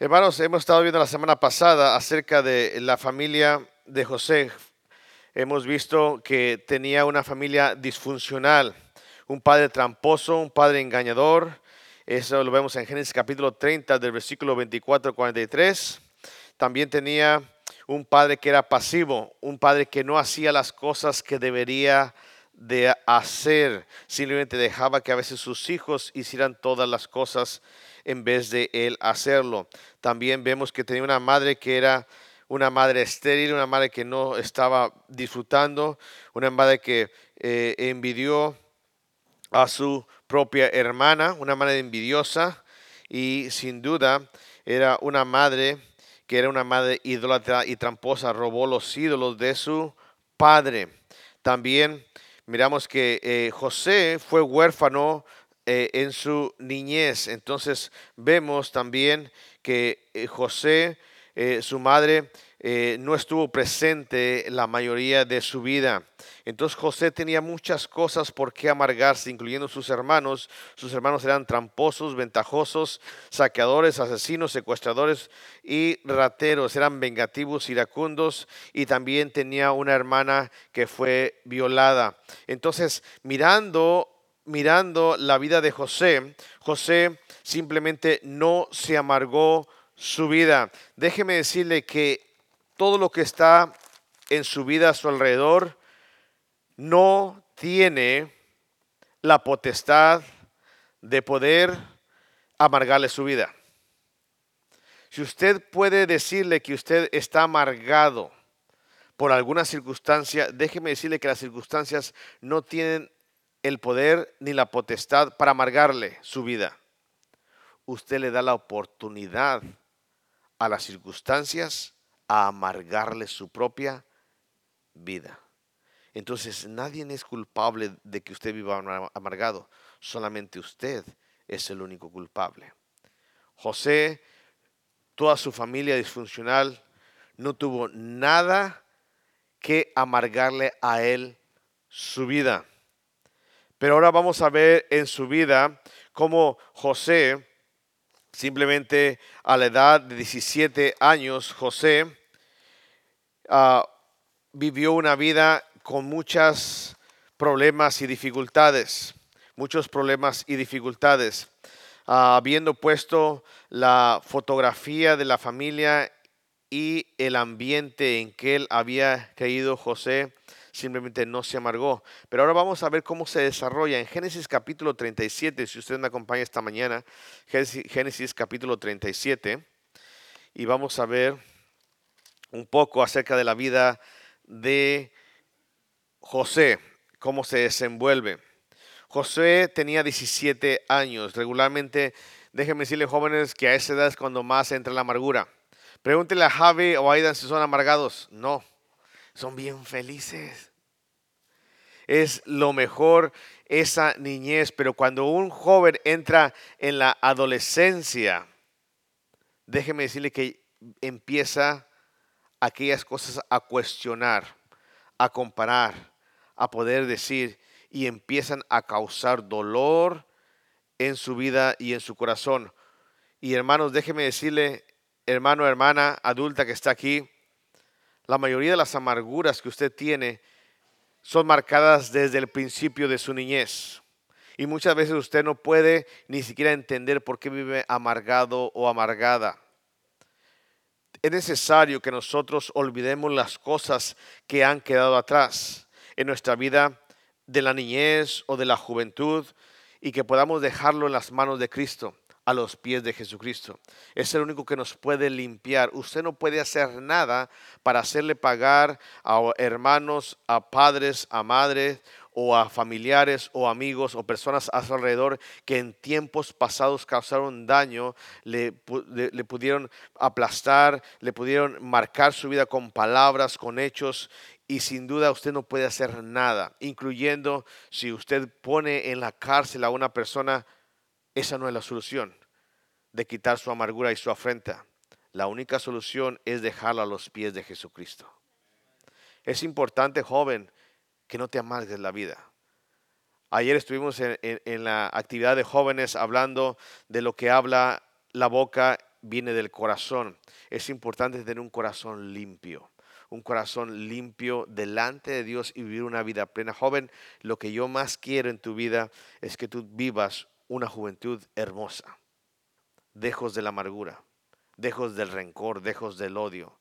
Hermanos, hemos estado viendo la semana pasada acerca de la familia de José. Hemos visto que tenía una familia disfuncional, un padre tramposo, un padre engañador. Eso lo vemos en Génesis capítulo 30 del versículo 24 al 43. También tenía un padre que era pasivo, un padre que no hacía las cosas que debería de hacer, simplemente dejaba que a veces sus hijos hicieran todas las cosas en vez de él hacerlo. También vemos que tenía una madre que era una madre estéril, una madre que no estaba disfrutando, una madre que eh, envidió a su propia hermana, una madre envidiosa y sin duda era una madre que era una madre idólatra y tramposa, robó los ídolos de su padre. También miramos que eh, José fue huérfano eh, en su niñez. Entonces vemos también que eh, José, eh, su madre, no estuvo presente la mayoría de su vida. Entonces José tenía muchas cosas por qué amargarse, incluyendo sus hermanos. Sus hermanos eran tramposos, ventajosos, saqueadores, asesinos, secuestradores y rateros. Eran vengativos, iracundos y también tenía una hermana que fue violada. Entonces, mirando mirando la vida de José, José simplemente no se amargó su vida. Déjeme decirle que todo lo que está en su vida a su alrededor no tiene la potestad de poder amargarle su vida. Si usted puede decirle que usted está amargado por alguna circunstancia, déjeme decirle que las circunstancias no tienen el poder ni la potestad para amargarle su vida. Usted le da la oportunidad a las circunstancias a amargarle su propia vida. Entonces nadie es culpable de que usted viva amargado, solamente usted es el único culpable. José, toda su familia disfuncional, no tuvo nada que amargarle a él su vida. Pero ahora vamos a ver en su vida cómo José, simplemente a la edad de 17 años, José ah, vivió una vida con muchos problemas y dificultades, muchos problemas y dificultades. Ah, habiendo puesto la fotografía de la familia y el ambiente en que él había caído José, simplemente no se amargó. Pero ahora vamos a ver cómo se desarrolla en Génesis capítulo 37, si usted me acompaña esta mañana, Génesis capítulo 37, y vamos a ver un poco acerca de la vida de José, cómo se desenvuelve. José tenía 17 años. Regularmente, déjenme decirle jóvenes que a esa edad es cuando más entra la amargura. Pregúntele a Javi o a Aidan si son amargados. No son bien felices. Es lo mejor esa niñez, pero cuando un joven entra en la adolescencia, déjeme decirle que empieza aquellas cosas a cuestionar, a comparar, a poder decir y empiezan a causar dolor en su vida y en su corazón. Y hermanos, déjeme decirle, hermano, hermana adulta que está aquí, la mayoría de las amarguras que usted tiene son marcadas desde el principio de su niñez. Y muchas veces usted no puede ni siquiera entender por qué vive amargado o amargada. Es necesario que nosotros olvidemos las cosas que han quedado atrás en nuestra vida de la niñez o de la juventud y que podamos dejarlo en las manos de Cristo a los pies de Jesucristo. Es el único que nos puede limpiar. Usted no puede hacer nada para hacerle pagar a hermanos, a padres, a madres o a familiares o amigos o personas a su alrededor que en tiempos pasados causaron daño, le, le, pudieron aplastar, le pudieron marcar su vida con palabras, con hechos y sin duda usted no puede hacer nada, incluyendo si usted pone en la cárcel a una persona esa no es la solución de quitar su amargura y su afrenta. La única solución es dejarla a los pies de Jesucristo. Es importante, joven, que no te amargues la vida. Ayer estuvimos en, la actividad de jóvenes hablando de lo que habla la boca viene del corazón. Es importante tener un corazón limpio, un corazón limpio delante de Dios y vivir una vida plena. Joven, lo que yo más quiero en tu vida es que tú vivas una juventud hermosa, dejos de la amargura, dejos del rencor, dejos del odio.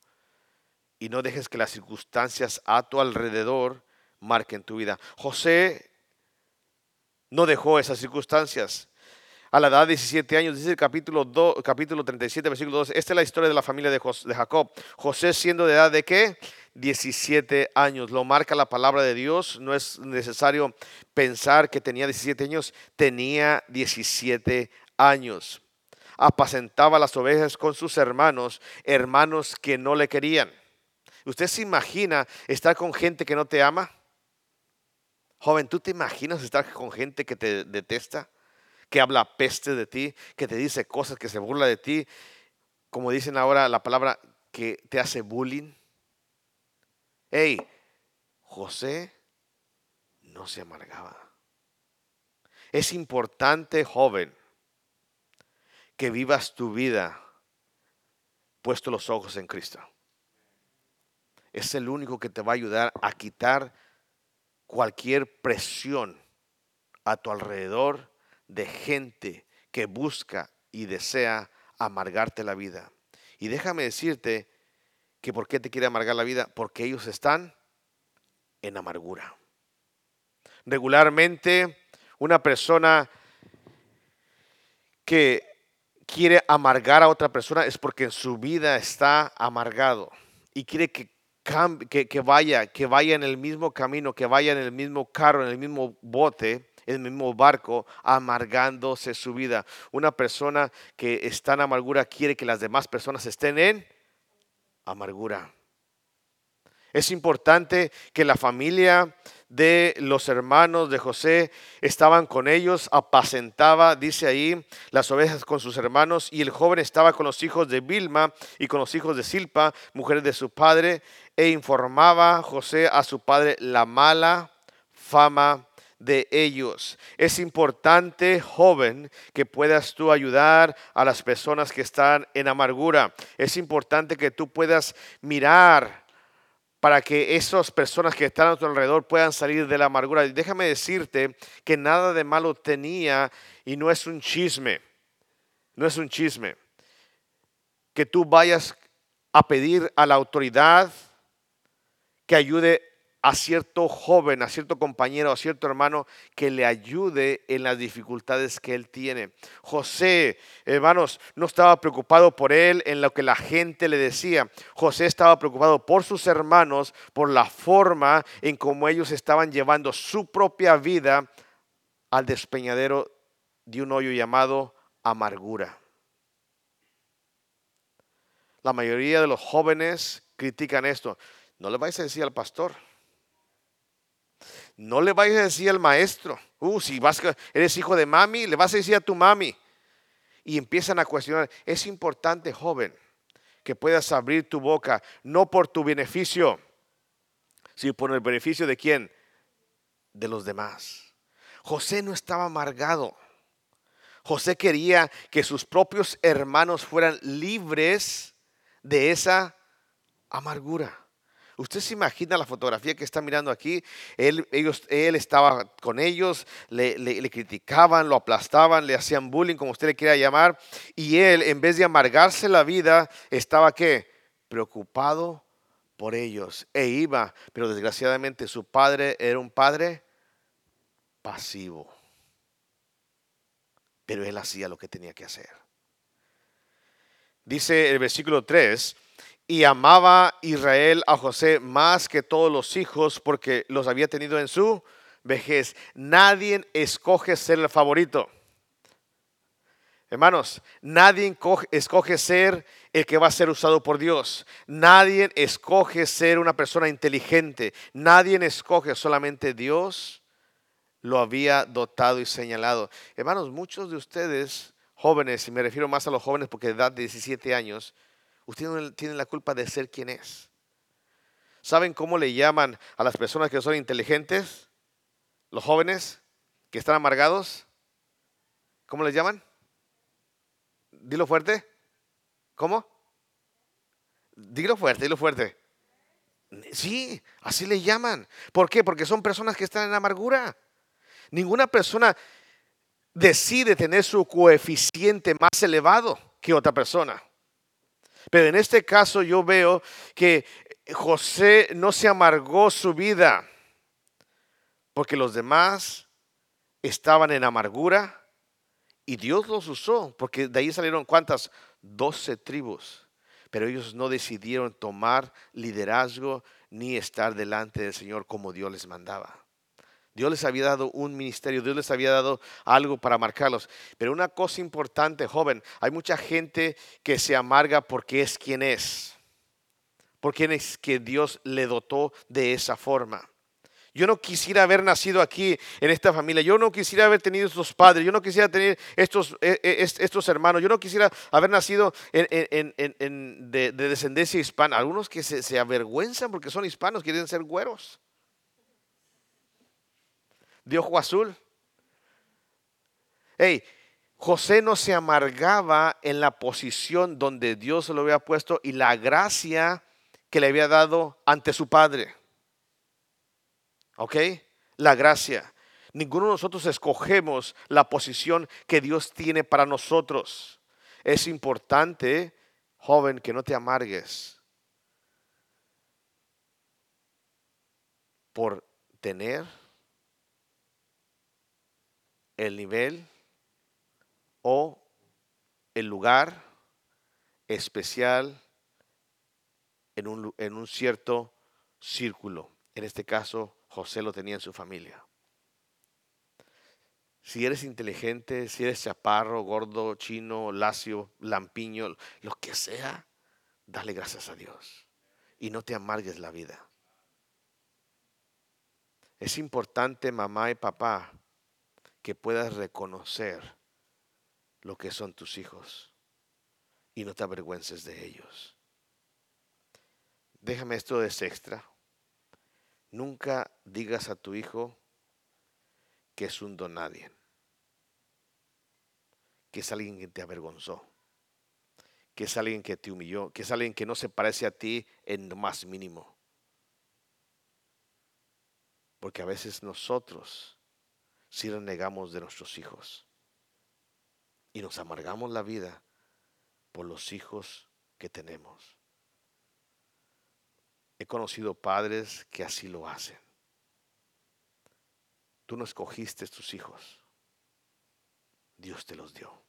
Y no dejes que las circunstancias a tu alrededor marquen tu vida. José no dejó esas circunstancias a la edad de 17 años, dice el capítulo, 2, capítulo 37, versículo 2. Esta es la historia de la familia de, de Jacob. José siendo de edad de qué? 17 años. Lo marca la palabra de Dios. No es necesario pensar que tenía 17 años. Tenía 17 años. Apacentaba las ovejas con sus hermanos, hermanos que no le querían. ¿Usted se imagina estar con gente que no te ama? Joven, ¿tú te imaginas estar con gente que te detesta? Que habla peste de ti, que te dice cosas, que se burla de ti, como dicen ahora la palabra que te hace bullying. Hey, José no se amargaba. Es importante, joven, que vivas tu vida puesto los ojos en Cristo. Es el único que te va a ayudar a quitar cualquier presión a tu alrededor de gente que busca y desea amargarte la vida. Y déjame decirte que por qué te quiere amargar la vida, porque ellos están en amargura. Regularmente una persona que quiere amargar a otra persona es porque en su vida está amargado y quiere que, que, que vaya, que vaya en el mismo camino, que vaya en el mismo carro, en el mismo bote el mismo barco, amargándose su vida. Una persona que está en amargura quiere que las demás personas estén en amargura. Es importante que la familia de los hermanos de José estaban con ellos, apacentaba, dice ahí, las ovejas con sus hermanos, y el joven estaba con los hijos de Vilma y con los hijos de Silpa, mujeres de su padre, e informaba José a su padre la mala fama de ellos. Es importante, joven, que puedas tú ayudar a las personas que están en amargura. Es importante que tú puedas mirar para que esas personas que están a tu alrededor puedan salir de la amargura. Y déjame decirte que nada de malo tenía y no es un chisme. No es un chisme. Que tú vayas a pedir a la autoridad que ayude a cierto joven, a cierto compañero, a cierto hermano que le ayude en las dificultades que él tiene. José, hermanos, no estaba preocupado por él en lo que la gente le decía. José estaba preocupado por sus hermanos, por la forma en cómo ellos estaban llevando su propia vida al despeñadero de un hoyo llamado amargura. La mayoría de los jóvenes critican esto. No le vais a decir al pastor no le vayas a decir al maestro, uh, si vas, eres hijo de mami, le vas a decir a tu mami. Y empiezan a cuestionar, es importante, joven, que puedas abrir tu boca, no por tu beneficio, sino por el beneficio de quién? De los demás. José no estaba amargado. José quería que sus propios hermanos fueran libres de esa amargura. Usted se imagina la fotografía que está mirando aquí. Él, ellos, él estaba con ellos, le, criticaban, lo aplastaban, le hacían bullying, como usted le quiera llamar. Y él, en vez de amargarse la vida, estaba qué? Preocupado por ellos. E iba, pero desgraciadamente su padre era un padre pasivo. Pero él hacía lo que tenía que hacer. Dice el versículo 3 y amaba Israel a José más que todos los hijos porque los había tenido en su vejez. Nadie escoge ser el favorito. Hermanos, nadie escoge ser el que va a ser usado por Dios. Nadie escoge ser una persona inteligente. Nadie escoge, solamente Dios lo había dotado y señalado. Hermanos, muchos de ustedes, jóvenes, y me refiero más a los jóvenes porque de edad de 17 años, Usted no tiene la culpa de ser quien es. ¿Saben cómo le llaman a las personas que son inteligentes? Los jóvenes que están amargados. ¿Cómo les llaman? Dilo fuerte. ¿Cómo? Dilo fuerte, dilo fuerte. Sí, así le llaman. ¿Por qué? Porque son personas que están en amargura. Ninguna persona decide tener su coeficiente más elevado que otra persona. Pero en este caso yo veo que José no se amargó su vida porque los demás estaban en amargura y Dios los usó, porque de ahí salieron cuántas? Doce tribus. Pero ellos no decidieron tomar liderazgo ni estar delante del Señor como Dios les mandaba. Dios les había dado un ministerio, Dios les había dado algo para marcarlos. Pero una cosa importante, joven, hay mucha gente que se amarga porque es quien es, porque es que Dios le dotó de esa forma. Yo no quisiera haber nacido aquí en esta familia. Yo no quisiera haber tenido estos padres. Yo no quisiera tener estos, e, e, estos hermanos. Yo no quisiera haber nacido de, descendencia hispana. Algunos que se, se avergüenzan porque son hispanos, quieren ser güeros de azul. Hey, José no se amargaba en la posición donde Dios lo había puesto y la gracia que le había dado ante su padre. ¿Ok? La gracia. Ninguno de nosotros escogemos la posición que Dios tiene para nosotros. Es importante, joven, que no te amargues por tener el nivel o el lugar especial en un, en un cierto círculo. En este caso, José lo tenía en su familia. Si eres inteligente, si eres chaparro, gordo, chino, lacio, lampiño, lo que sea, dale gracias a Dios y no te amargues la vida. Es importante, mamá y papá, que puedas reconocer lo que son tus hijos y no te avergüences de ellos. Déjame esto de extra. Nunca digas a tu hijo que es un don nadie, que es alguien que te avergonzó, que es alguien que te humilló, que es alguien que no se parece a ti en lo más mínimo. Porque a veces nosotros si renegamos de nuestros hijos y nos amargamos la vida por los hijos que tenemos. He conocido padres que así lo hacen. Tú no escogiste tus hijos. Dios te los dio.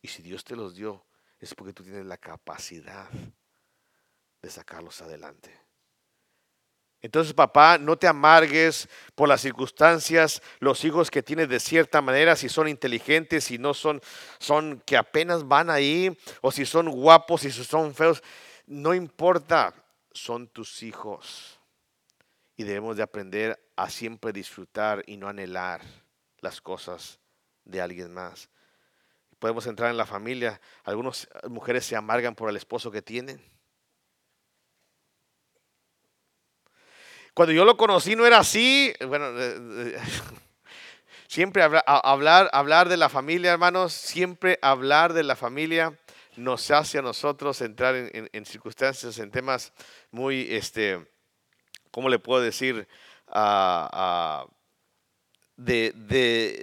Y si Dios te los dio, es porque tú tienes la capacidad de sacarlos adelante. Entonces, papá, no te amargues por las circunstancias, los hijos que tienes de cierta manera, si son inteligentes, si no son, son que apenas van ahí, o si son guapos, si son feos, no importa, son tus hijos. Y debemos de aprender a siempre disfrutar y no anhelar las cosas de alguien más. Podemos entrar en la familia, algunas mujeres se amargan por el esposo que tienen Cuando yo lo conocí no era así. Bueno, siempre hablar, hablar de la familia, hermanos, siempre hablar de la familia nos hace a nosotros entrar en, circunstancias, en temas muy, este, ¿cómo le puedo decir? de,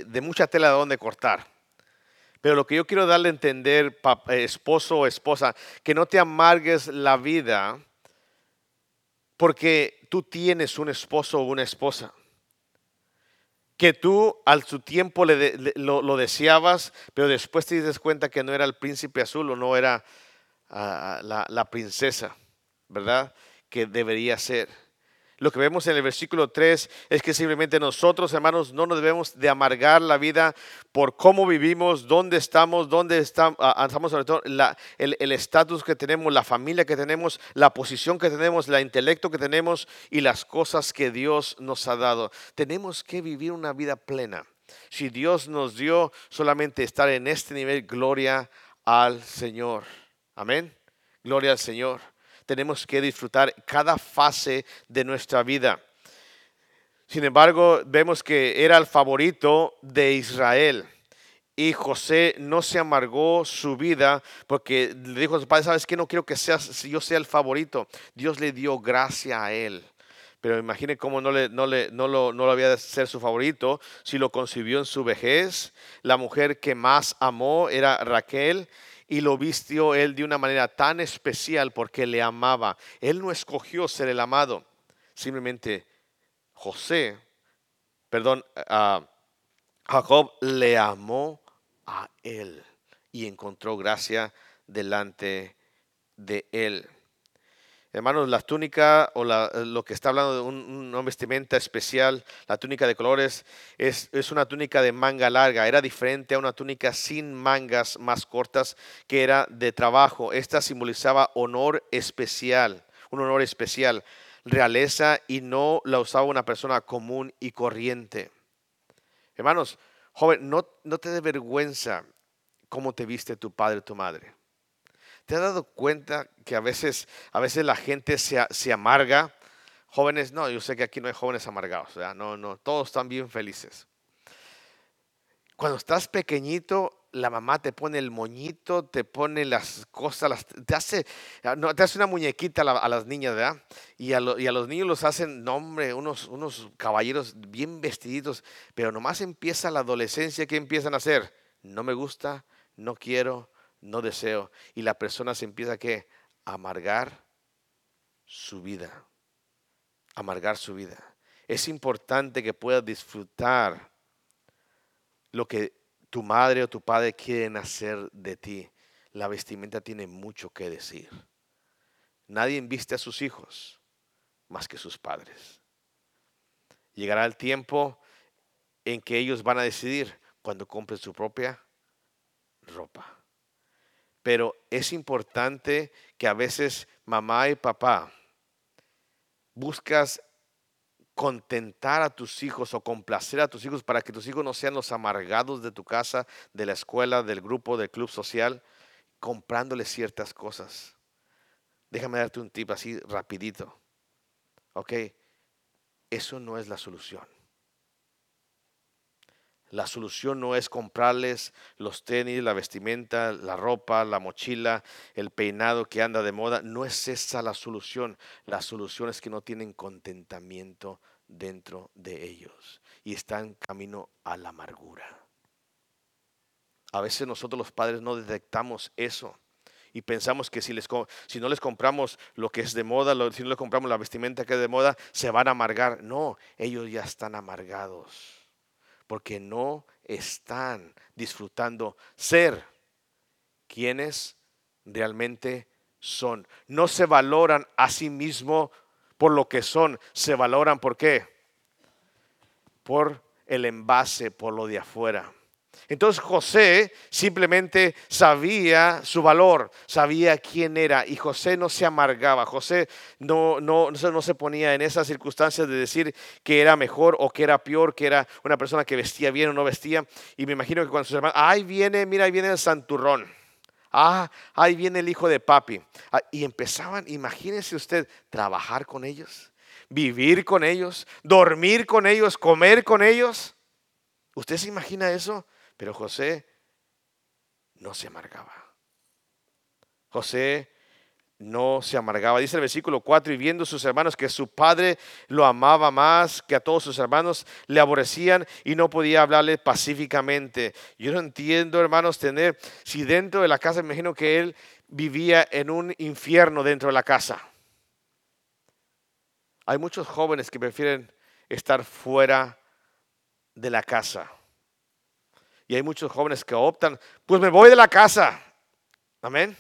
de, mucha tela de donde cortar. Pero lo que yo quiero darle a entender, esposo o esposa, que no te amargues la vida porque tú tienes un esposo o una esposa que tú al su tiempo le, lo, deseabas, pero después te dices cuenta que no era el príncipe azul o no era ah, la, la princesa, ¿verdad? Que debería ser. Lo que vemos en el versículo 3 es que simplemente nosotros, hermanos, no nos debemos de amargar la vida por cómo vivimos, dónde estamos, dónde estamos, estamos sobre todo el estatus que tenemos, la familia que tenemos, la posición que tenemos, el intelecto que tenemos y las cosas que Dios nos ha dado. Tenemos que vivir una vida plena. Si Dios nos dio solamente estar en este nivel, gloria al Señor. Amén. Gloria al Señor tenemos que disfrutar cada fase de nuestra vida. Sin embargo, vemos que era el favorito de Israel. Y José no se amargó su vida porque le dijo a su padre, ¿sabes qué? No quiero que seas, yo sea el favorito. Dios le dio gracia a él. Pero imagine cómo no, le, no, le, no, lo, no lo había de ser su favorito si lo concibió en su vejez. La mujer que más amó era Raquel y lo vistió él de una manera tan especial porque le amaba. Él no escogió ser el amado, simplemente José, perdón, a Jacob le amó a él y encontró gracia delante de él. Hermanos, la túnica o lo que está hablando de una vestimenta especial, la túnica de colores, es, es, una túnica de manga larga. Era diferente a una túnica sin mangas más cortas que era de trabajo. Esta simbolizaba honor especial, un honor especial, realeza y no la usaba una persona común y corriente. Hermanos, joven, no, no te dé vergüenza cómo te viste tu padre o tu madre. ¿Te has dado cuenta que a veces, a veces la gente se, se amarga? Jóvenes, no, yo sé que aquí no hay jóvenes amargados, no, no, todos están bien felices. Cuando estás pequeñito, la mamá te pone el moñito, te pone las cosas, te, hace, no, te hace una muñequita a, las niñas, ¿verdad? Y a, y a, los niños los hacen, no hombre, unos, unos caballeros bien vestiditos, pero nomás empieza la adolescencia, ¿qué empiezan a hacer? No me gusta, no quiero, no deseo. Y la persona se empieza a amargar su vida. Amargar su vida. Es importante que puedas disfrutar lo que tu madre o tu padre quieren hacer de ti. La vestimenta tiene mucho que decir. Nadie viste a sus hijos más que sus padres. Llegará el tiempo en que ellos van a decidir cuando compren su propia ropa. Pero es importante que a veces mamá y papá buscas contentar a tus hijos o complacer a tus hijos para que tus hijos no sean los amargados de tu casa, de la escuela, del grupo, del club social, comprándoles ciertas cosas. Déjame darte un tip así rapidito. ¿Ok? Eso no es la solución. La solución no es comprarles los tenis, la vestimenta, la ropa, la mochila, el peinado que anda de moda. No es esa la solución. La solución es que no tienen contentamiento dentro de ellos y están camino a la amargura. A veces nosotros los padres no detectamos eso y pensamos que si, si no les compramos lo que es de moda, si no les compramos la vestimenta que es de moda, se van a amargar. No, ellos ya están amargados porque no están disfrutando ser quienes realmente son. No se valoran a sí mismos por lo que son, se valoran por qué? Por el envase, por lo de afuera. Entonces José simplemente sabía su valor, sabía quién era y José no se amargaba, José no, no, no, se ponía en esas circunstancias de decir que era mejor o que era peor, que era una persona que vestía bien o no vestía. Y me imagino que cuando sus hermanos, ahí viene, mira, ahí viene el santurrón. Ah, ahí viene el hijo de papi. Ah, y empezaban, imagínese usted, trabajar con ellos, vivir con ellos, dormir con ellos, comer con ellos. ¿Usted se imagina eso? Pero José no se amargaba. José no se amargaba. Dice el versículo 4, y viendo sus hermanos que su padre lo amaba más que a todos sus hermanos, le aborrecían y no podía hablarle pacíficamente. Yo no entiendo, hermanos, tener, si dentro de la casa, imagino que él vivía en un infierno dentro de la casa. Hay muchos jóvenes que prefieren estar fuera de la casa. Y hay muchos jóvenes que optan, pues me voy de la casa. Amén.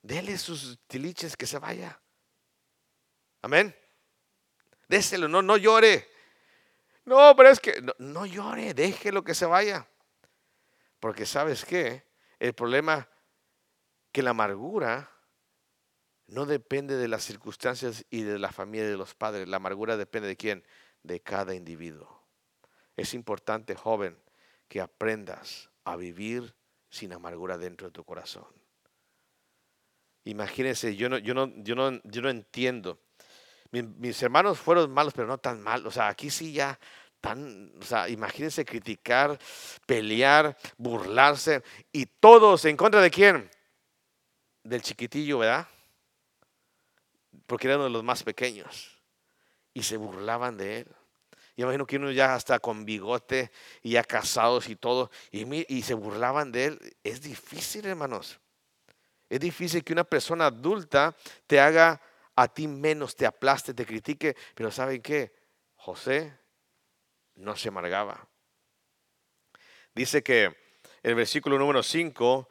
Dele sus tiliches que se vaya. Amén. Déselo, no, no llore. No, pero es que no, llore, déjelo que se vaya. Porque sabes qué, el problema que la amargura no depende de las circunstancias y de la familia de los padres. La amargura depende de quién? De cada individuo. Es importante, joven, que aprendas a vivir sin amargura dentro de tu corazón. Imagínense, yo no, yo no, yo no, yo no entiendo. Mis, hermanos fueron malos, pero no tan malos. O sea, aquí sí ya tan, o sea, imagínense criticar, pelear, burlarse y todos en contra de quién? Del chiquitillo, ¿verdad? Porque era uno de los más pequeños y se burlaban de él. Yo imagino que uno ya hasta con bigote y ya casados y todo, y, y se burlaban de él. Es difícil, hermanos. Es difícil que una persona adulta te haga a ti menos, te aplaste, te critique, pero ¿saben qué? José no se amargaba. Dice que el versículo número 5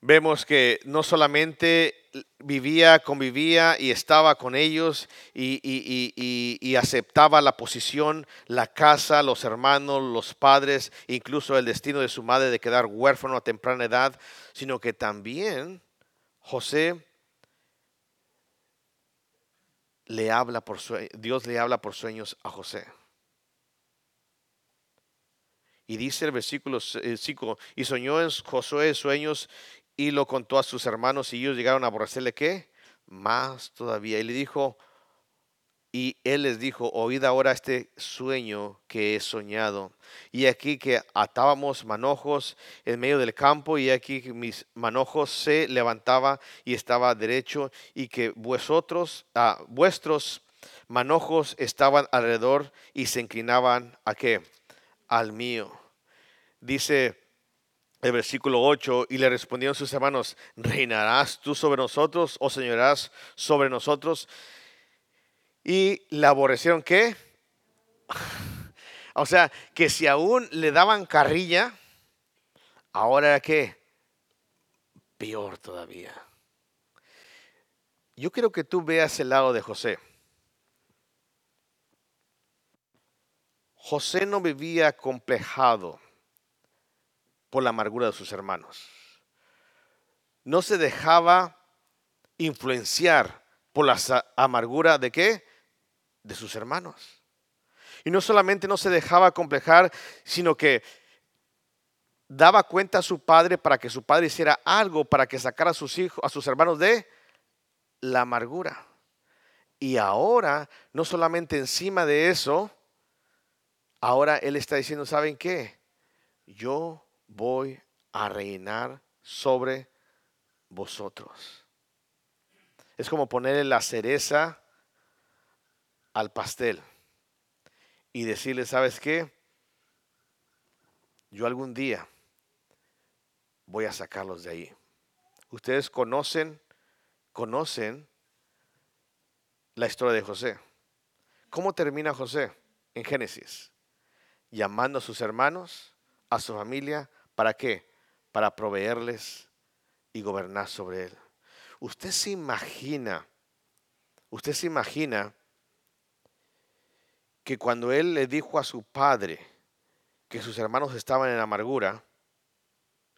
vemos que no solamente vivía, convivía y estaba con ellos y, aceptaba la posición, la casa, los hermanos, los padres, incluso el destino de su madre de quedar huérfano a temprana edad, sino que también José le habla por Dios le habla por sueños a José. Y dice el versículo 5, y soñó en Josué sueños y lo contó a sus hermanos y ellos llegaron a aborrecerle qué? Más todavía. Y le dijo, y él les dijo, oíd ahora este sueño que he soñado. Y aquí que atábamos manojos en medio del campo, y aquí que mis manojos se levantaba y estaba derecho, y que vosotros, ah, vuestros manojos estaban alrededor y se inclinaban a qué? Al mío. Dice versículo 8, y le respondieron sus hermanos, ¿reinarás tú sobre nosotros o señorás sobre nosotros? Y la aborrecieron qué? o sea, que si aún le daban carrilla, ahora era qué? Peor todavía. Yo quiero que tú veas el lado de José. José no vivía complejado por la amargura de sus hermanos. No se dejaba influenciar por la amargura de qué? de sus hermanos. Y no solamente no se dejaba complejar, sino que daba cuenta a su padre para que su padre hiciera algo para que sacara a sus hijos, a sus hermanos de la amargura. Y ahora, no solamente encima de eso, ahora él está diciendo, ¿saben qué? Yo voy a reinar sobre vosotros. Es como ponerle la cereza al pastel y decirle, ¿sabes qué? Yo algún día voy a sacarlos de ahí. Ustedes conocen, conocen la historia de José. ¿Cómo termina José en Génesis? Llamando a sus hermanos, a su familia, ¿para qué? Para proveerles y gobernar sobre él. Usted se imagina, usted se imagina que cuando él le dijo a su padre que sus hermanos estaban en amargura,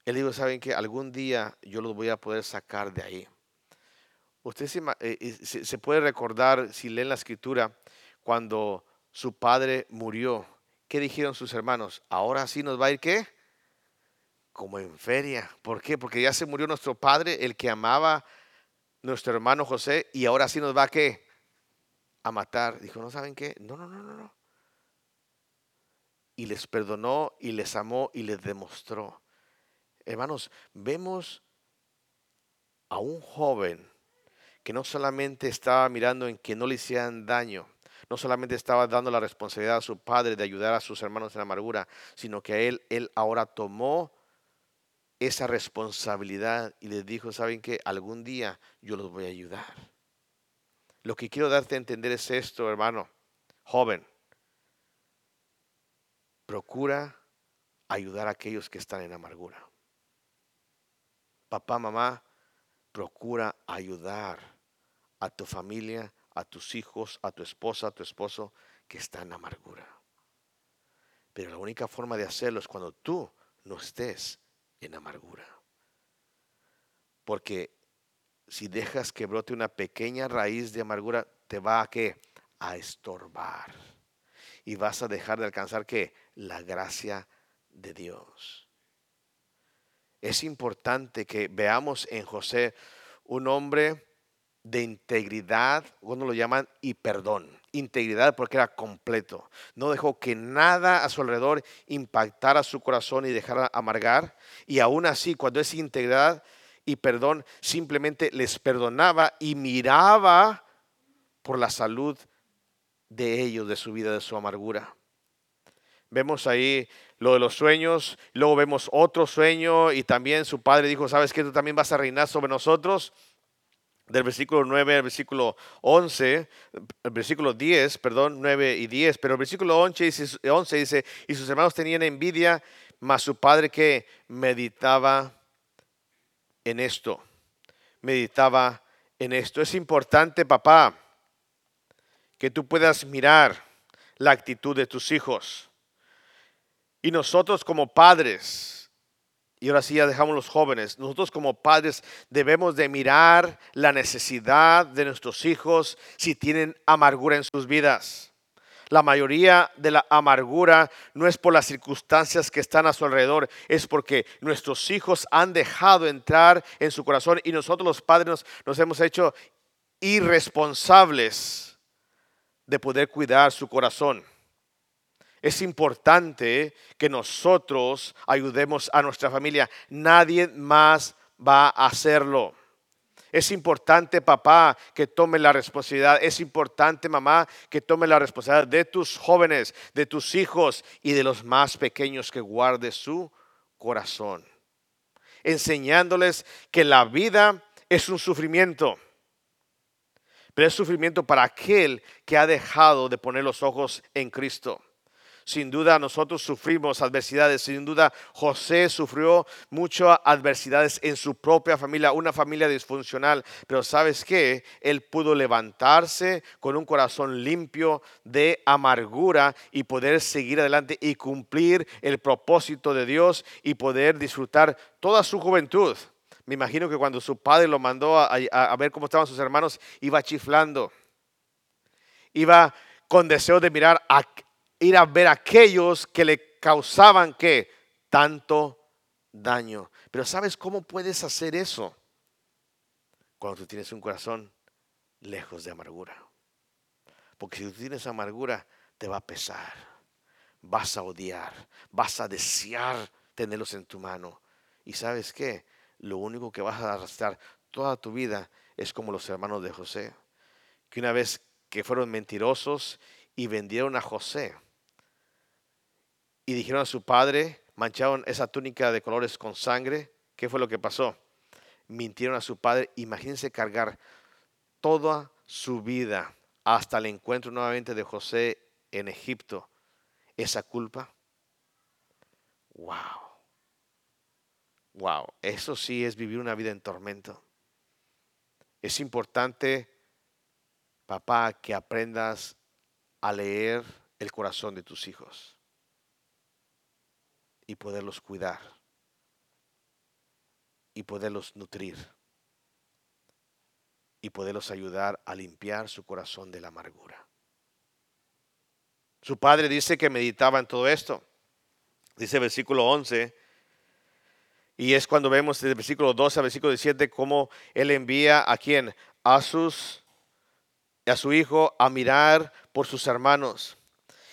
él dijo, ¿saben que Algún día yo los voy a poder sacar de ahí. Usted eh, se, se puede recordar, si leen la escritura, cuando su padre murió, ¿qué dijeron sus hermanos? Ahora sí nos va a ir qué? Como en feria. ¿Por qué? Porque ya se murió nuestro padre, el que amaba nuestro hermano José, y ahora sí nos va a qué? a matar. Dijo, ¿no saben qué? No, no, no, no, no. Y les perdonó y les amó y les demostró. Hermanos, vemos a un joven que no solamente estaba mirando en que no le hicieran daño, no solamente estaba dando la responsabilidad a su padre de ayudar a sus hermanos en amargura, sino que a él, él ahora tomó esa responsabilidad y les dijo, ¿saben qué? Algún día yo los voy a ayudar. Lo que quiero darte a entender es esto, hermano, joven. Procura ayudar a aquellos que están en amargura. Papá, mamá, procura ayudar a tu familia, a tus hijos, a tu esposa, a tu esposo que está en amargura. Pero la única forma de hacerlo es cuando tú no estés en amargura. Porque si dejas que brote una pequeña raíz de amargura, te va a? A estorbar. Y vas a dejar de alcanzar qué? La gracia de Dios. Es importante que veamos en José un hombre de integridad, uno lo llaman y perdón. Integridad porque era completo. No dejó que nada a su alrededor impactara su corazón y dejara amargar. Y aún así, cuando es integridad y perdón, simplemente les perdonaba y miraba por la salud de ellos, de su vida, de su amargura. Vemos ahí lo de los sueños, luego vemos otro sueño y también su padre dijo, ¿sabes que tú también vas a reinar sobre nosotros? Del versículo 9 al versículo 11, el versículo 10, perdón, 9 y 10, pero el versículo 11 dice, 11 dice, y sus hermanos tenían envidia, mas su padre que meditaba en esto, meditaba en esto. Es importante, papá, que tú puedas mirar la actitud de tus hijos. Y nosotros como padres, y ahora sí ya dejamos los jóvenes, nosotros como padres debemos de mirar la necesidad de nuestros hijos si tienen amargura en sus vidas. La mayoría de la amargura no es por las circunstancias que están a su alrededor, es porque nuestros hijos han dejado entrar en su corazón y nosotros los padres nos, hemos hecho irresponsables de poder cuidar su corazón. Es importante que nosotros ayudemos a nuestra familia. Nadie más va a hacerlo. Es importante, papá, que tome la responsabilidad. Es importante, mamá, que tome la responsabilidad de tus jóvenes, de tus hijos y de los más pequeños que guarde su corazón. Enseñándoles que la vida es un sufrimiento pero es sufrimiento para aquel que ha dejado de poner los ojos en Cristo. Sin duda nosotros sufrimos adversidades, sin duda José sufrió muchas adversidades en su propia familia, una familia disfuncional, pero sabes qué, él pudo levantarse con un corazón limpio de amargura y poder seguir adelante y cumplir el propósito de Dios y poder disfrutar toda su juventud. Me imagino que cuando su padre lo mandó a, ver cómo estaban sus hermanos, iba chiflando. Iba con deseo de mirar, a, ir a ver a aquellos que le causaban que tanto daño. Pero ¿sabes cómo puedes hacer eso? Cuando tú tienes un corazón lejos de amargura. Porque si tú tienes amargura, te va a pesar. Vas a odiar, vas a desear tenerlos en tu mano. ¿Y sabes qué? lo único que vas a arrastrar toda tu vida es como los hermanos de José, que una vez que fueron mentirosos y vendieron a José y dijeron a su padre, mancharon esa túnica de colores con sangre, ¿qué fue lo que pasó? Mintieron a su padre, imagínense cargar toda su vida hasta el encuentro nuevamente de José en Egipto, esa culpa. Wow. Wow, eso sí es vivir una vida en tormento. Es importante, papá, que aprendas a leer el corazón de tus hijos y poderlos cuidar y poderlos nutrir y poderlos ayudar a limpiar su corazón de la amargura. Su padre dice que meditaba en todo esto. Dice versículo 11 y es cuando vemos desde el versículo 12 al versículo 17 cómo él envía a quien? A sus a su hijo a mirar por sus hermanos.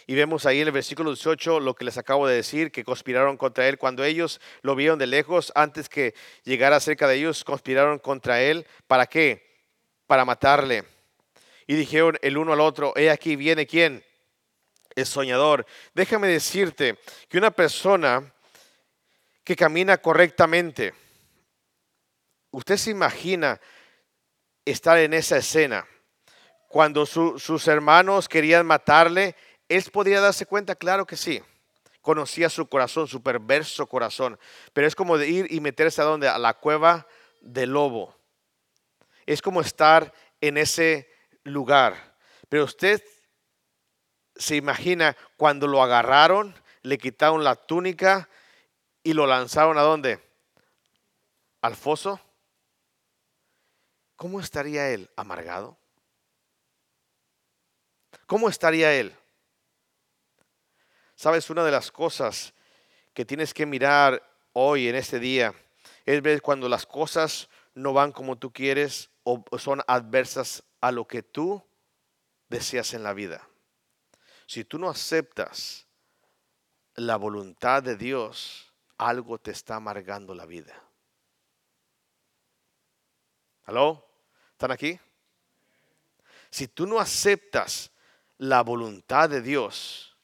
Y vemos ahí en el versículo 18 lo que les acabo de decir, que conspiraron contra él. Cuando ellos lo vieron de lejos, antes que llegara cerca de ellos, conspiraron contra él. ¿Para qué? Para matarle. Y dijeron el uno al otro, he aquí viene quién? El soñador. Déjame decirte que una persona que camina correctamente. Usted se imagina estar en esa escena. Cuando sus hermanos querían matarle, él podría darse cuenta, claro que sí. Conocía su corazón, su perverso corazón. Pero es como de ir y meterse a donde? A la cueva del lobo. Es como estar en ese lugar. Pero usted se imagina cuando lo agarraron, le quitaron la túnica, y lo lanzaron a dónde? Al foso. ¿Cómo estaría él? ¿Amargado? ¿Cómo estaría él? Sabes, una de las cosas que tienes que mirar hoy en este día es ver cuando las cosas no van como tú quieres o son adversas a lo que tú deseas en la vida. Si tú no aceptas la voluntad de Dios, algo te está amargando la vida. ¿Aló? ¿Están aquí? Si tú no aceptas la voluntad de Dios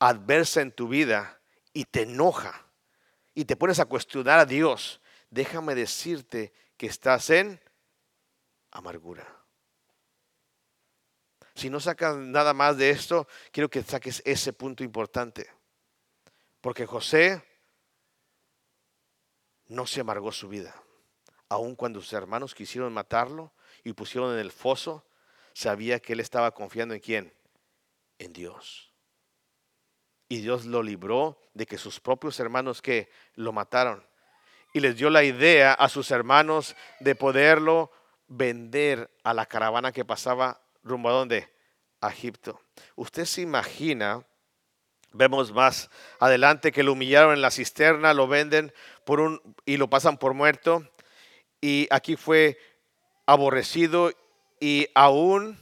adversa en tu vida y te enoja y te pones a cuestionar a Dios, déjame decirte que estás en amargura. Si no sacas nada más de esto, quiero que saques ese punto importante. Porque José no se amargó su vida. Aun cuando sus hermanos quisieron matarlo y pusieron en el foso, sabía que él estaba confiando en quién? En Dios. Y Dios lo libró de que sus propios hermanos que lo mataron. Y les dio la idea a sus hermanos de poderlo vender a la caravana que pasaba rumbo a dónde? A Egipto. Usted se imagina, vemos más adelante que lo humillaron en la cisterna, lo venden por un y lo pasan por muerto. Y aquí fue aborrecido y aún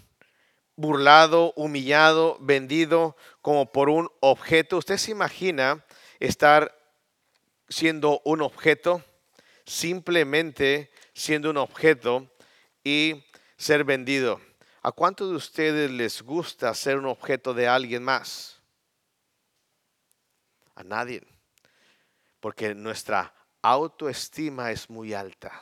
burlado, humillado, vendido como por un objeto. ¿Usted se imagina estar siendo un objeto? Simplemente siendo un objeto y ser vendido. ¿A cuántos de ustedes les gusta ser un objeto de alguien más? A nadie. Porque nuestra autoestima es muy alta.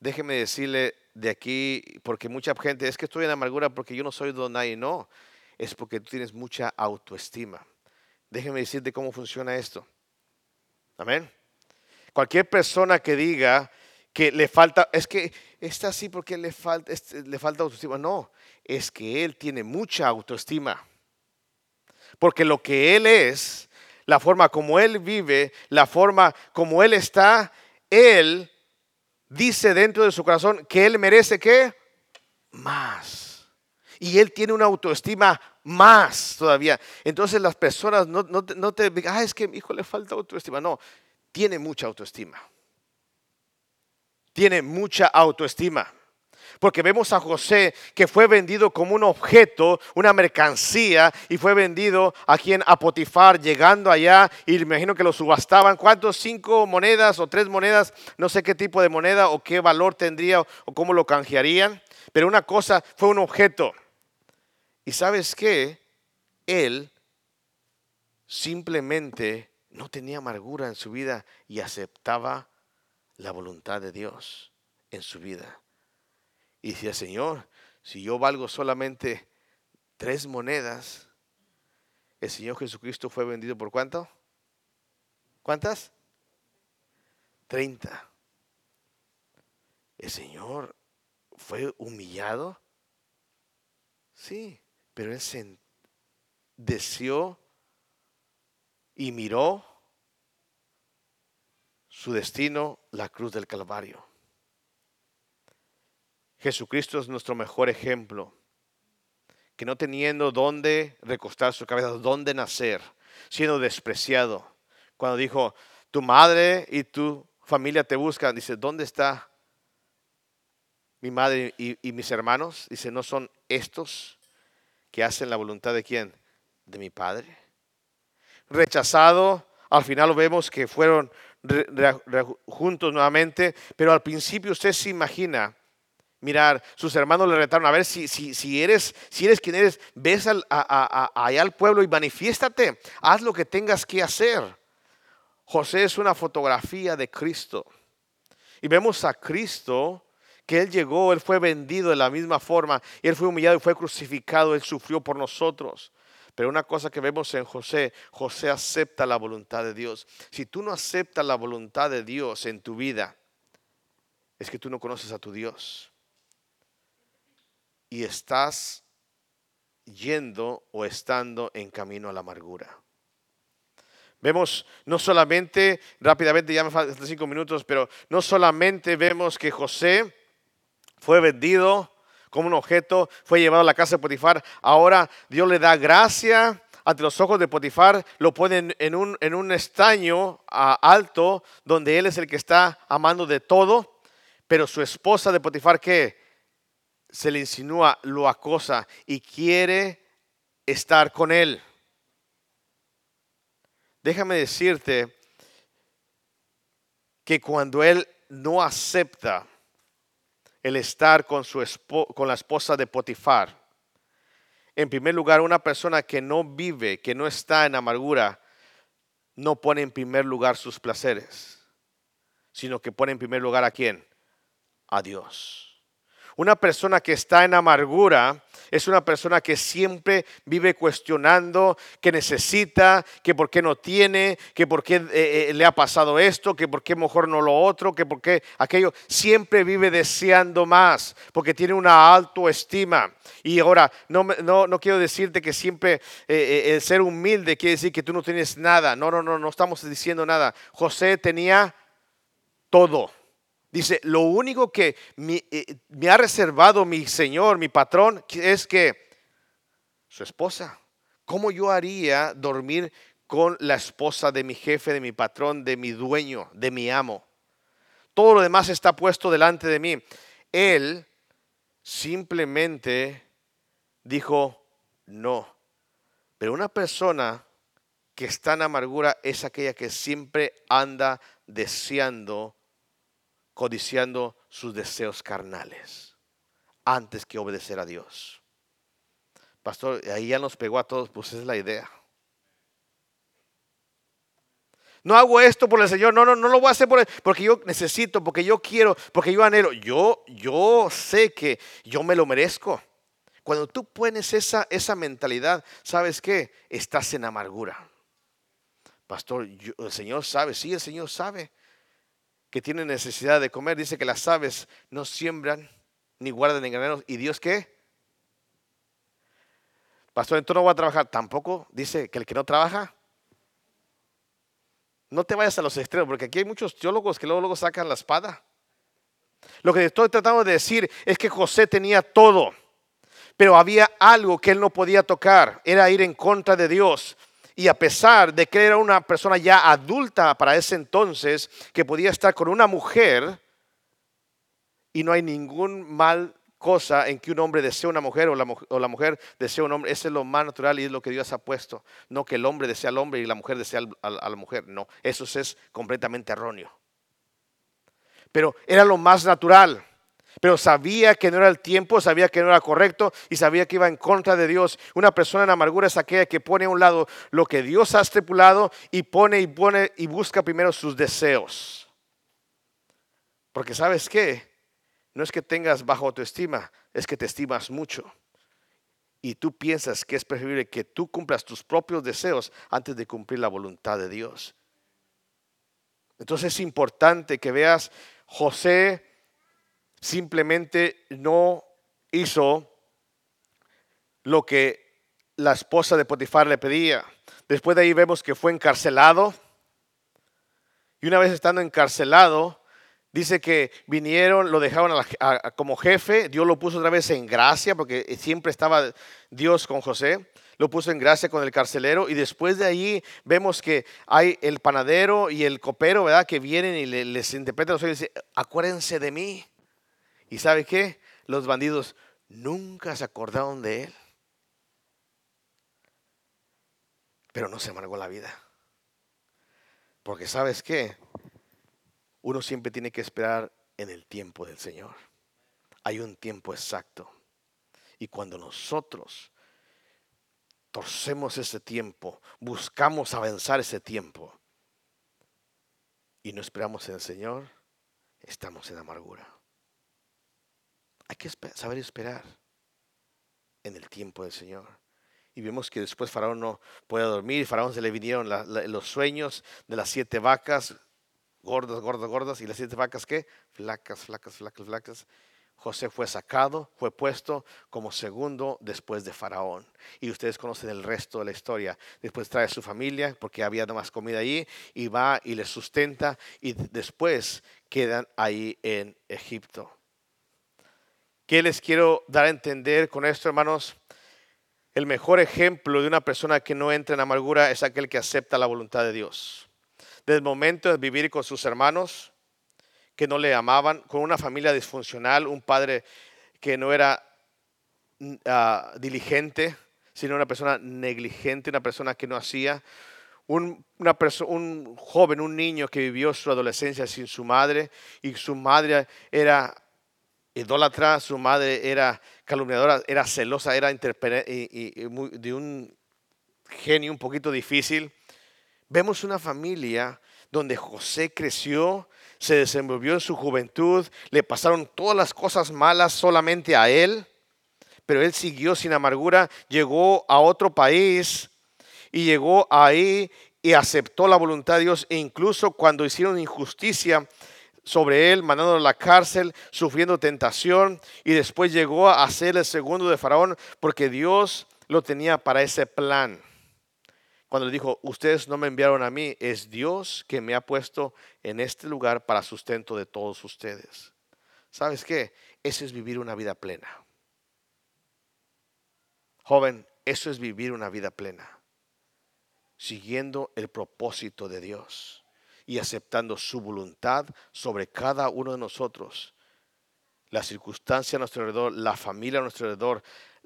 Déjeme decirle de aquí, porque mucha gente, es que estoy en amargura porque yo no soy don nadie. No, es porque tú tienes mucha autoestima. Déjeme decirte cómo funciona esto. Amén. Cualquier persona que diga que le falta, es que está así porque le falta, le falta autoestima. No, es que él tiene mucha autoestima. Porque lo que él es, la forma como él vive, la forma como él está, él dice dentro de su corazón que él merece qué? Más. Y él tiene una autoestima más todavía. Entonces las personas no, no, te digan, ah, es que mi hijo le falta autoestima. No, tiene mucha autoestima. Tiene mucha autoestima. Porque vemos a José que fue vendido como un objeto, una mercancía, y fue vendido aquí en Apotifar, llegando allá, y me imagino que lo subastaban. ¿Cuántos? ¿Cinco monedas o tres monedas? No sé qué tipo de moneda o qué valor tendría o cómo lo canjearían. Pero una cosa fue un objeto. ¿Y sabes qué? Él simplemente no tenía amargura en su vida y aceptaba la voluntad de Dios en su vida. Y decía, Señor, si yo valgo solamente tres monedas, el Señor Jesucristo fue vendido por cuánto? ¿Cuántas? Treinta. El Señor fue humillado. Sí, pero él se deseó y miró su destino, la cruz del Calvario. Jesucristo es nuestro mejor ejemplo, que no teniendo dónde recostar su cabeza, dónde nacer, siendo despreciado, cuando dijo, tu madre y tu familia te buscan, dice, ¿dónde está mi madre y, mis hermanos? Dice, ¿no son estos que hacen la voluntad de quién? De mi Padre. Rechazado, al final lo vemos que fueron juntos nuevamente, pero al principio usted se imagina mirar, sus hermanos le retaron, a ver si, si, si, eres, si eres quien eres, ves al, allá al pueblo y manifiéstate, haz lo que tengas que hacer. José es una fotografía de Cristo. Y vemos a Cristo que Él llegó, Él fue vendido de la misma forma, Él fue humillado y fue crucificado, Él sufrió por nosotros. Pero una cosa que vemos en José, José acepta la voluntad de Dios. Si tú no aceptas la voluntad de Dios en tu vida, es que tú no conoces a tu Dios y estás yendo o estando en camino a la amargura. Vemos no solamente, rápidamente, ya me faltan cinco minutos, pero no solamente vemos que José fue vendido como un objeto, fue llevado a la casa de Potifar, ahora Dios le da gracia ante los ojos de Potifar, lo ponen en un, en un estaño alto donde él es el que está amando de todo, pero su esposa de Potifar, ¿qué? Se le insinúa, lo acosa y quiere estar con él. Déjame decirte que cuando él no acepta el estar con, su con la esposa de Potifar, en primer lugar, una persona que no vive, que no está en amargura, no pone en primer lugar sus placeres, sino que pone en primer lugar a quién? A Dios. Una persona que está en amargura es una persona que siempre vive cuestionando, que necesita, que por qué no tiene, que por qué eh, eh, le ha pasado esto, que por qué mejor no lo otro, que por qué aquello. Siempre vive deseando más, porque tiene una autoestima. Y ahora, no, no, quiero decirte que siempre eh, el ser humilde quiere decir que tú no tienes nada. No, no, no, no estamos diciendo nada. José tenía todo. Dice, lo único que eh, me, ha reservado mi Señor, mi patrón, es que su esposa. ¿Cómo yo haría dormir con la esposa de mi jefe, de mi patrón, de mi dueño, de mi amo? Todo lo demás está puesto delante de mí. Él simplemente dijo no. Pero una persona que está en amargura es aquella que siempre anda deseando codiciando sus deseos carnales antes que obedecer a Dios. Pastor, ahí ya nos pegó a todos, pues esa es la idea. No hago esto por el Señor, no, no, no lo voy a hacer por porque yo necesito, porque yo quiero, porque yo anhelo. Yo, yo sé que yo me lo merezco. Cuando tú pones esa, esa mentalidad, ¿sabes qué? Estás en amargura. Pastor, el Señor sabe, sí, el Señor sabe que tiene necesidad de comer. Dice que las aves no siembran ni guardan en graneros. ¿Y Dios qué? Pastor, entonces no voy a trabajar. Tampoco dice que el que no trabaja, no te vayas a los extremos, porque aquí hay muchos teólogos que luego, luego sacan la espada. Lo que estoy tratando de decir es que José tenía todo, pero había algo que él no podía tocar, era ir en contra de Dios. Y a pesar de que era una persona ya adulta para ese entonces, que podía estar con una mujer, y no hay ningún mal cosa en que un hombre desee una mujer o la, mujer desea un hombre. Ese es lo más natural y es lo que Dios ha puesto. No que el hombre desea al hombre y la mujer desea a la mujer. No, eso es completamente erróneo. Pero era lo más natural pero sabía que no era el tiempo, sabía que no era correcto y sabía que iba en contra de Dios. Una persona en amargura es aquella que pone a un lado lo que Dios ha estipulado y pone y pone y busca primero sus deseos. Porque sabes qué, no es que tengas bajo autoestima, es que te estimas mucho. Y tú piensas que es preferible que tú cumplas tus propios deseos antes de cumplir la voluntad de Dios. Entonces es importante que veas José simplemente no hizo lo que la esposa de Potifar le pedía. Después de ahí vemos que fue encarcelado. Y una vez estando encarcelado, dice que vinieron, lo dejaron como jefe. Dios lo puso otra vez en gracia, porque siempre estaba Dios con José. Lo puso en gracia con el carcelero. Y después de ahí vemos que hay el panadero y el copero, ¿verdad? Que vienen y les interpretan los y dicen, acuérdense de mí. ¿Y sabe qué? Los bandidos nunca se acordaron de él. Pero no se amargó la vida. Porque sabes qué? Uno siempre tiene que esperar en el tiempo del Señor. Hay un tiempo exacto. Y cuando nosotros torcemos ese tiempo, buscamos avanzar ese tiempo y no esperamos en el Señor, estamos en amargura. Hay que saber esperar en el tiempo del Señor. Y vemos que después Faraón no puede dormir. Faraón se le vinieron los sueños de las siete vacas, gordas, gordas, gordas. Y las siete vacas, ¿qué? Flacas, flacas, flacas, flacas. José fue sacado, fue puesto como segundo después de Faraón. Y ustedes conocen el resto de la historia. Después trae a su familia porque había más comida allí y va y les sustenta y después quedan ahí en Egipto. ¿Qué les quiero dar a entender con esto, hermanos? El mejor ejemplo de una persona que no entra en amargura es aquel que acepta la voluntad de Dios. Desde el momento de vivir con sus hermanos que no le amaban, con una familia disfuncional, un padre que no era mm, ah, diligente, sino una persona negligente, una persona que no hacía. Un, joven, un niño que vivió su adolescencia sin su madre y su madre era idólatra, su madre era calumniadora, era celosa, era y, de un genio un poquito difícil. Vemos una familia donde José creció, se desenvolvió en su juventud, le pasaron todas las cosas malas solamente a él, pero él siguió sin amargura, llegó a otro país y llegó ahí y aceptó la voluntad de Dios e incluso cuando hicieron injusticia, sobre él, mandándolo a la cárcel, sufriendo tentación, y después llegó a ser el segundo de Faraón, porque Dios lo tenía para ese plan. Cuando le dijo, ustedes no me enviaron a mí, es Dios que me ha puesto en este lugar para sustento de todos ustedes. ¿Sabes qué? Eso es vivir una vida plena. Joven, eso es vivir una vida plena, siguiendo el propósito de Dios y aceptando su voluntad sobre cada uno de nosotros. La circunstancia a nuestro alrededor, la familia a nuestro alrededor,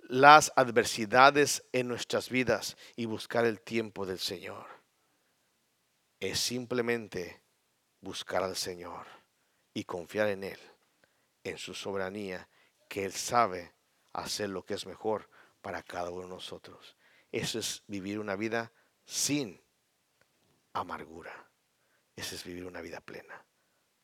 las adversidades en nuestras vidas y buscar el tiempo del Señor. Es simplemente buscar al Señor y confiar en Él, en su soberanía, que Él sabe hacer lo que es mejor para cada uno de nosotros. Eso es vivir una vida sin amargura. Ese es vivir una vida plena.